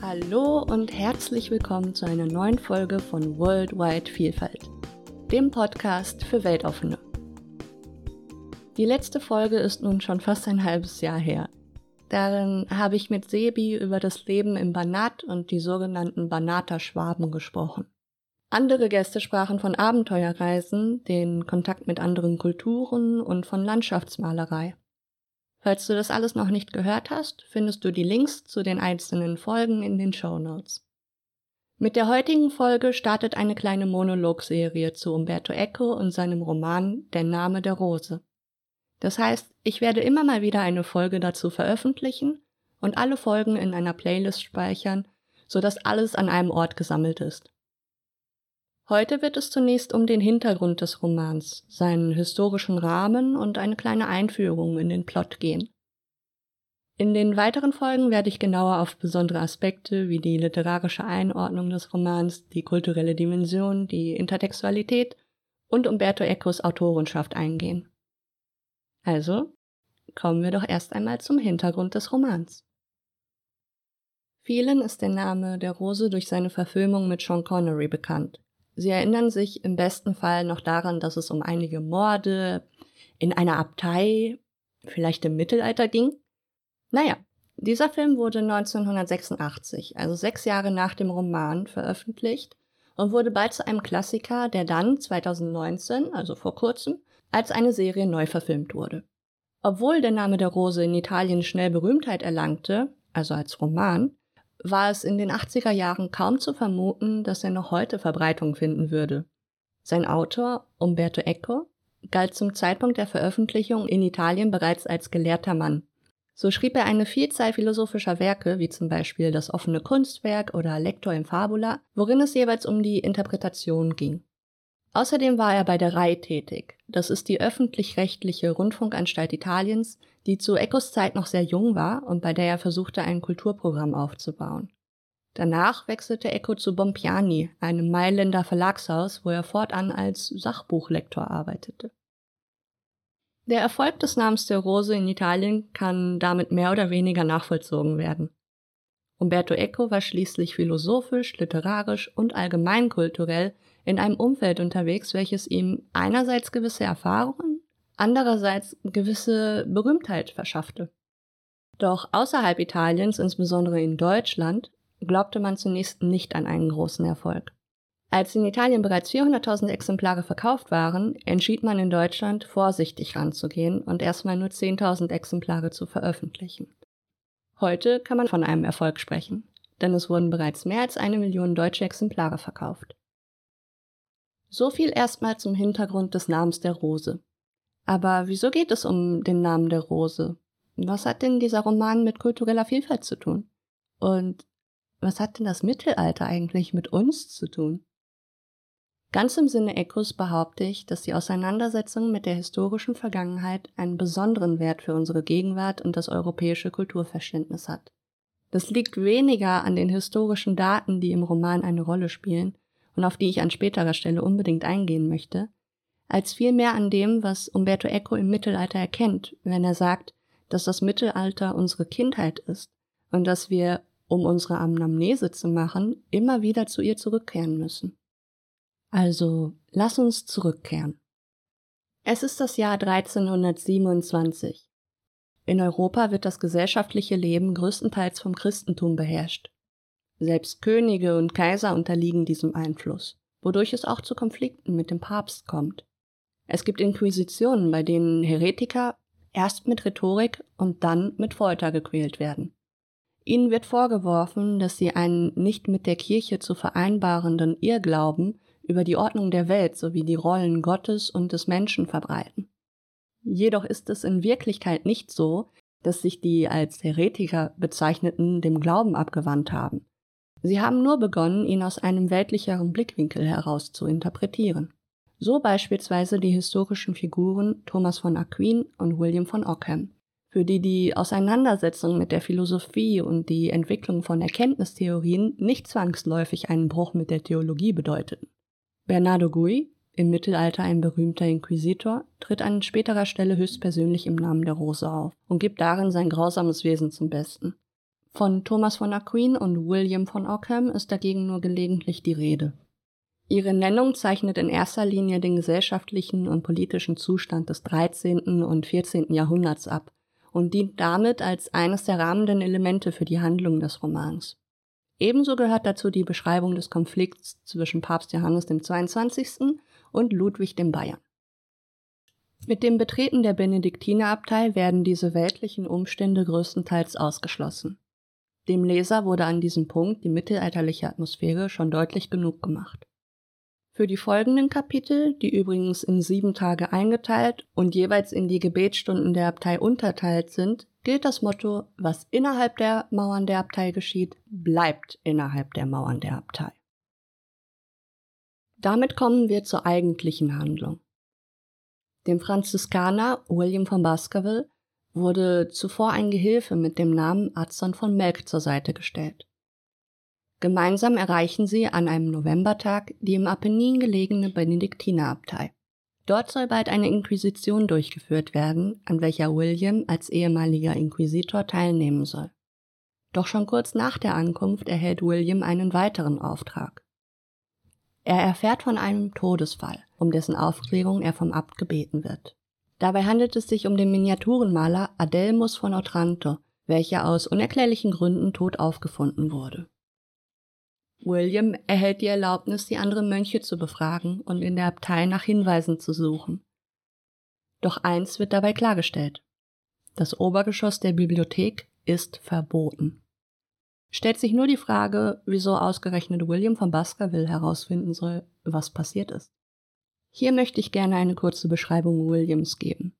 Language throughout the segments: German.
Hallo und herzlich willkommen zu einer neuen Folge von Worldwide Vielfalt, dem Podcast für Weltoffene. Die letzte Folge ist nun schon fast ein halbes Jahr her. Darin habe ich mit Sebi über das Leben im Banat und die sogenannten Banater-Schwaben gesprochen. Andere Gäste sprachen von Abenteuerreisen, den Kontakt mit anderen Kulturen und von Landschaftsmalerei. Falls du das alles noch nicht gehört hast, findest du die Links zu den einzelnen Folgen in den Show Notes. Mit der heutigen Folge startet eine kleine Monologserie zu Umberto Eco und seinem Roman Der Name der Rose. Das heißt, ich werde immer mal wieder eine Folge dazu veröffentlichen und alle Folgen in einer Playlist speichern, sodass alles an einem Ort gesammelt ist. Heute wird es zunächst um den Hintergrund des Romans, seinen historischen Rahmen und eine kleine Einführung in den Plot gehen. In den weiteren Folgen werde ich genauer auf besondere Aspekte wie die literarische Einordnung des Romans, die kulturelle Dimension, die Intertextualität und Umberto Ecos Autorenschaft eingehen. Also kommen wir doch erst einmal zum Hintergrund des Romans. Vielen ist der Name der Rose durch seine Verfilmung mit Sean Connery bekannt. Sie erinnern sich im besten Fall noch daran, dass es um einige Morde in einer Abtei, vielleicht im Mittelalter ging. Naja, dieser Film wurde 1986, also sechs Jahre nach dem Roman, veröffentlicht und wurde bald zu einem Klassiker, der dann 2019, also vor kurzem, als eine Serie neu verfilmt wurde. Obwohl der Name der Rose in Italien schnell Berühmtheit erlangte, also als Roman, war es in den 80er Jahren kaum zu vermuten, dass er noch heute Verbreitung finden würde. Sein Autor, Umberto Eco, galt zum Zeitpunkt der Veröffentlichung in Italien bereits als gelehrter Mann. So schrieb er eine Vielzahl philosophischer Werke, wie zum Beispiel das offene Kunstwerk oder Lector in Fabula, worin es jeweils um die Interpretation ging. Außerdem war er bei der RAI tätig. Das ist die öffentlich-rechtliche Rundfunkanstalt Italiens, die zu Ecos Zeit noch sehr jung war und bei der er versuchte, ein Kulturprogramm aufzubauen. Danach wechselte Eco zu Bompiani, einem Mailänder Verlagshaus, wo er fortan als Sachbuchlektor arbeitete. Der Erfolg des Namens der Rose in Italien kann damit mehr oder weniger nachvollzogen werden. Umberto Eco war schließlich philosophisch, literarisch und allgemeinkulturell in einem Umfeld unterwegs, welches ihm einerseits gewisse Erfahrungen, andererseits gewisse Berühmtheit verschaffte. Doch außerhalb Italiens, insbesondere in Deutschland, glaubte man zunächst nicht an einen großen Erfolg. Als in Italien bereits 400.000 Exemplare verkauft waren, entschied man in Deutschland vorsichtig ranzugehen und erstmal nur 10.000 Exemplare zu veröffentlichen. Heute kann man von einem Erfolg sprechen, denn es wurden bereits mehr als eine Million deutsche Exemplare verkauft. So viel erstmal zum Hintergrund des Namens der Rose. Aber wieso geht es um den Namen der Rose? Was hat denn dieser Roman mit kultureller Vielfalt zu tun? Und was hat denn das Mittelalter eigentlich mit uns zu tun? Ganz im Sinne Ecos behaupte ich, dass die Auseinandersetzung mit der historischen Vergangenheit einen besonderen Wert für unsere Gegenwart und das europäische Kulturverständnis hat. Das liegt weniger an den historischen Daten, die im Roman eine Rolle spielen, und auf die ich an späterer Stelle unbedingt eingehen möchte, als vielmehr an dem, was Umberto Eco im Mittelalter erkennt, wenn er sagt, dass das Mittelalter unsere Kindheit ist und dass wir, um unsere Anamnese zu machen, immer wieder zu ihr zurückkehren müssen. Also, lass uns zurückkehren. Es ist das Jahr 1327. In Europa wird das gesellschaftliche Leben größtenteils vom Christentum beherrscht. Selbst Könige und Kaiser unterliegen diesem Einfluss, wodurch es auch zu Konflikten mit dem Papst kommt. Es gibt Inquisitionen, bei denen Heretiker erst mit Rhetorik und dann mit Folter gequält werden. Ihnen wird vorgeworfen, dass sie einen nicht mit der Kirche zu vereinbarenden Irrglauben über die Ordnung der Welt sowie die Rollen Gottes und des Menschen verbreiten. Jedoch ist es in Wirklichkeit nicht so, dass sich die als Heretiker bezeichneten dem Glauben abgewandt haben. Sie haben nur begonnen, ihn aus einem weltlicheren Blickwinkel heraus zu interpretieren. So beispielsweise die historischen Figuren Thomas von Aquin und William von Ockham, für die die Auseinandersetzung mit der Philosophie und die Entwicklung von Erkenntnistheorien nicht zwangsläufig einen Bruch mit der Theologie bedeuteten. Bernardo Gui, im Mittelalter ein berühmter Inquisitor, tritt an späterer Stelle höchstpersönlich im Namen der Rose auf und gibt darin sein grausames Wesen zum Besten. Von Thomas von Aquin und William von Ockham ist dagegen nur gelegentlich die Rede. Ihre Nennung zeichnet in erster Linie den gesellschaftlichen und politischen Zustand des 13. und 14. Jahrhunderts ab und dient damit als eines der rahmenden Elemente für die Handlung des Romans. Ebenso gehört dazu die Beschreibung des Konflikts zwischen Papst Johannes dem 22. und Ludwig dem Bayern. Mit dem Betreten der Benediktinerabtei werden diese weltlichen Umstände größtenteils ausgeschlossen. Dem Leser wurde an diesem Punkt die mittelalterliche Atmosphäre schon deutlich genug gemacht. Für die folgenden Kapitel, die übrigens in sieben Tage eingeteilt und jeweils in die Gebetsstunden der Abtei unterteilt sind, gilt das Motto, was innerhalb der Mauern der Abtei geschieht, bleibt innerhalb der Mauern der Abtei. Damit kommen wir zur eigentlichen Handlung. Dem Franziskaner William von Baskerville wurde zuvor ein Gehilfe mit dem Namen Adson von Melk zur Seite gestellt. Gemeinsam erreichen sie an einem Novembertag die im Apennin gelegene Benediktinerabtei. Dort soll bald eine Inquisition durchgeführt werden, an welcher William als ehemaliger Inquisitor teilnehmen soll. Doch schon kurz nach der Ankunft erhält William einen weiteren Auftrag. Er erfährt von einem Todesfall, um dessen Aufklärung er vom Abt gebeten wird. Dabei handelt es sich um den Miniaturenmaler Adelmus von Otranto, welcher aus unerklärlichen Gründen tot aufgefunden wurde. William erhält die Erlaubnis, die anderen Mönche zu befragen und in der Abtei nach Hinweisen zu suchen. Doch eins wird dabei klargestellt. Das Obergeschoss der Bibliothek ist verboten. Stellt sich nur die Frage, wieso ausgerechnet William von Baskerville herausfinden soll, was passiert ist. Hier möchte ich gerne eine kurze Beschreibung Williams geben.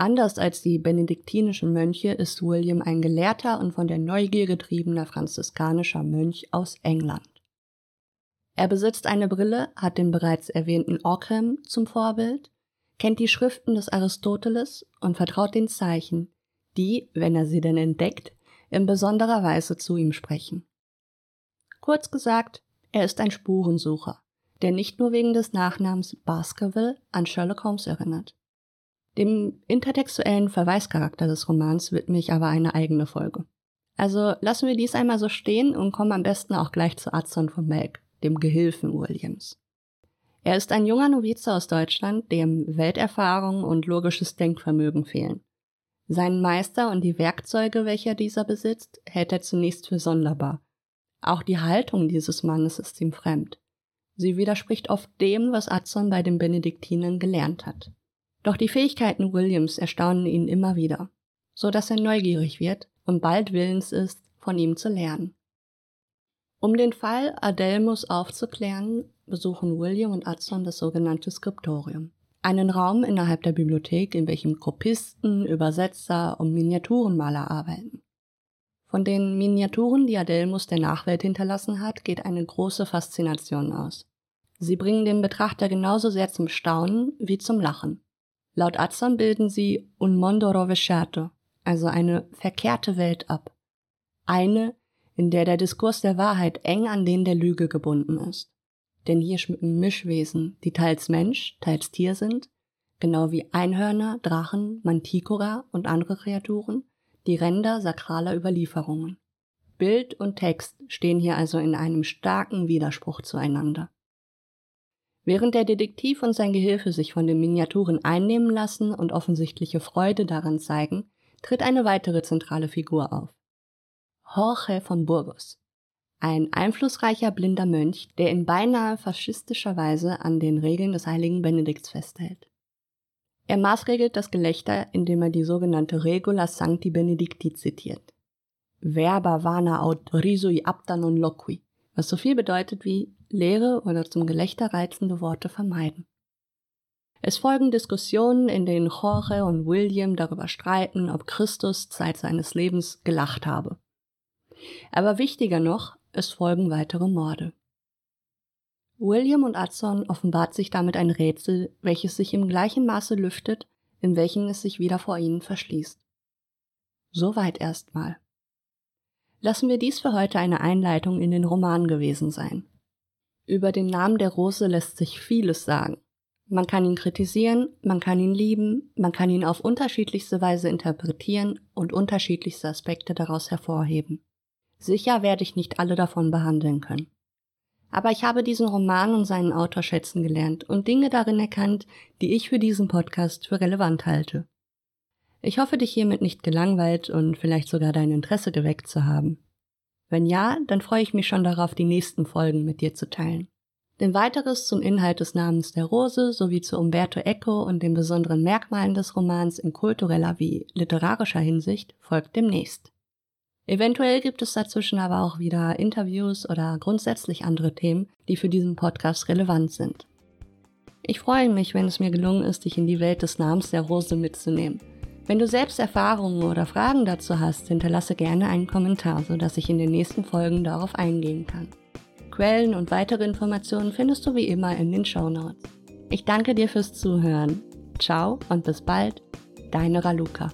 Anders als die benediktinischen Mönche ist William ein gelehrter und von der Neugier getriebener franziskanischer Mönch aus England. Er besitzt eine Brille, hat den bereits erwähnten Ockham zum Vorbild, kennt die Schriften des Aristoteles und vertraut den Zeichen, die, wenn er sie denn entdeckt, in besonderer Weise zu ihm sprechen. Kurz gesagt, er ist ein Spurensucher, der nicht nur wegen des Nachnamens Baskerville an Sherlock Holmes erinnert. Dem intertextuellen Verweischarakter des Romans widme ich aber eine eigene Folge. Also lassen wir dies einmal so stehen und kommen am besten auch gleich zu Adson von Melk, dem Gehilfen Williams. Er ist ein junger Novize aus Deutschland, dem Welterfahrung und logisches Denkvermögen fehlen. Seinen Meister und die Werkzeuge, welche dieser besitzt, hält er zunächst für sonderbar. Auch die Haltung dieses Mannes ist ihm fremd. Sie widerspricht oft dem, was Adson bei den Benediktinern gelernt hat. Doch die Fähigkeiten Williams erstaunen ihn immer wieder, so dass er neugierig wird und bald willens ist, von ihm zu lernen. Um den Fall Adelmus aufzuklären, besuchen William und Adson das sogenannte Skriptorium. Einen Raum innerhalb der Bibliothek, in welchem Kopisten, Übersetzer und Miniaturenmaler arbeiten. Von den Miniaturen, die Adelmus der Nachwelt hinterlassen hat, geht eine große Faszination aus. Sie bringen den Betrachter genauso sehr zum Staunen wie zum Lachen. Laut Azam bilden sie un mondo rovesciato, also eine verkehrte Welt ab. Eine, in der der Diskurs der Wahrheit eng an den der Lüge gebunden ist. Denn hier schmücken Mischwesen, die teils Mensch, teils Tier sind, genau wie Einhörner, Drachen, Manticora und andere Kreaturen, die Ränder sakraler Überlieferungen. Bild und Text stehen hier also in einem starken Widerspruch zueinander. Während der Detektiv und sein Gehilfe sich von den Miniaturen einnehmen lassen und offensichtliche Freude daran zeigen, tritt eine weitere zentrale Figur auf. Jorge von Burgos. Ein einflussreicher blinder Mönch, der in beinahe faschistischer Weise an den Regeln des heiligen Benedikts festhält. Er maßregelt das Gelächter, indem er die sogenannte Regula Sancti Benedicti zitiert. Verba vana aut risui apta non loqui, was so viel bedeutet wie leere oder zum Gelächter reizende Worte vermeiden. Es folgen Diskussionen, in denen Jorge und William darüber streiten, ob Christus Zeit seines Lebens gelacht habe. Aber wichtiger noch, es folgen weitere Morde. William und Adson offenbart sich damit ein Rätsel, welches sich im gleichen Maße lüftet, in welchem es sich wieder vor ihnen verschließt. Soweit erstmal. Lassen wir dies für heute eine Einleitung in den Roman gewesen sein. Über den Namen der Rose lässt sich vieles sagen. Man kann ihn kritisieren, man kann ihn lieben, man kann ihn auf unterschiedlichste Weise interpretieren und unterschiedlichste Aspekte daraus hervorheben. Sicher werde ich nicht alle davon behandeln können. Aber ich habe diesen Roman und seinen Autor schätzen gelernt und Dinge darin erkannt, die ich für diesen Podcast für relevant halte. Ich hoffe, dich hiermit nicht gelangweilt und vielleicht sogar dein Interesse geweckt zu haben. Wenn ja, dann freue ich mich schon darauf, die nächsten Folgen mit dir zu teilen. Denn weiteres zum Inhalt des Namens der Rose sowie zu Umberto Eco und den besonderen Merkmalen des Romans in kultureller wie literarischer Hinsicht folgt demnächst. Eventuell gibt es dazwischen aber auch wieder Interviews oder grundsätzlich andere Themen, die für diesen Podcast relevant sind. Ich freue mich, wenn es mir gelungen ist, dich in die Welt des Namens der Rose mitzunehmen. Wenn du selbst Erfahrungen oder Fragen dazu hast, hinterlasse gerne einen Kommentar, sodass ich in den nächsten Folgen darauf eingehen kann. Quellen und weitere Informationen findest du wie immer in den Show Notes. Ich danke dir fürs Zuhören. Ciao und bis bald, deine Raluca.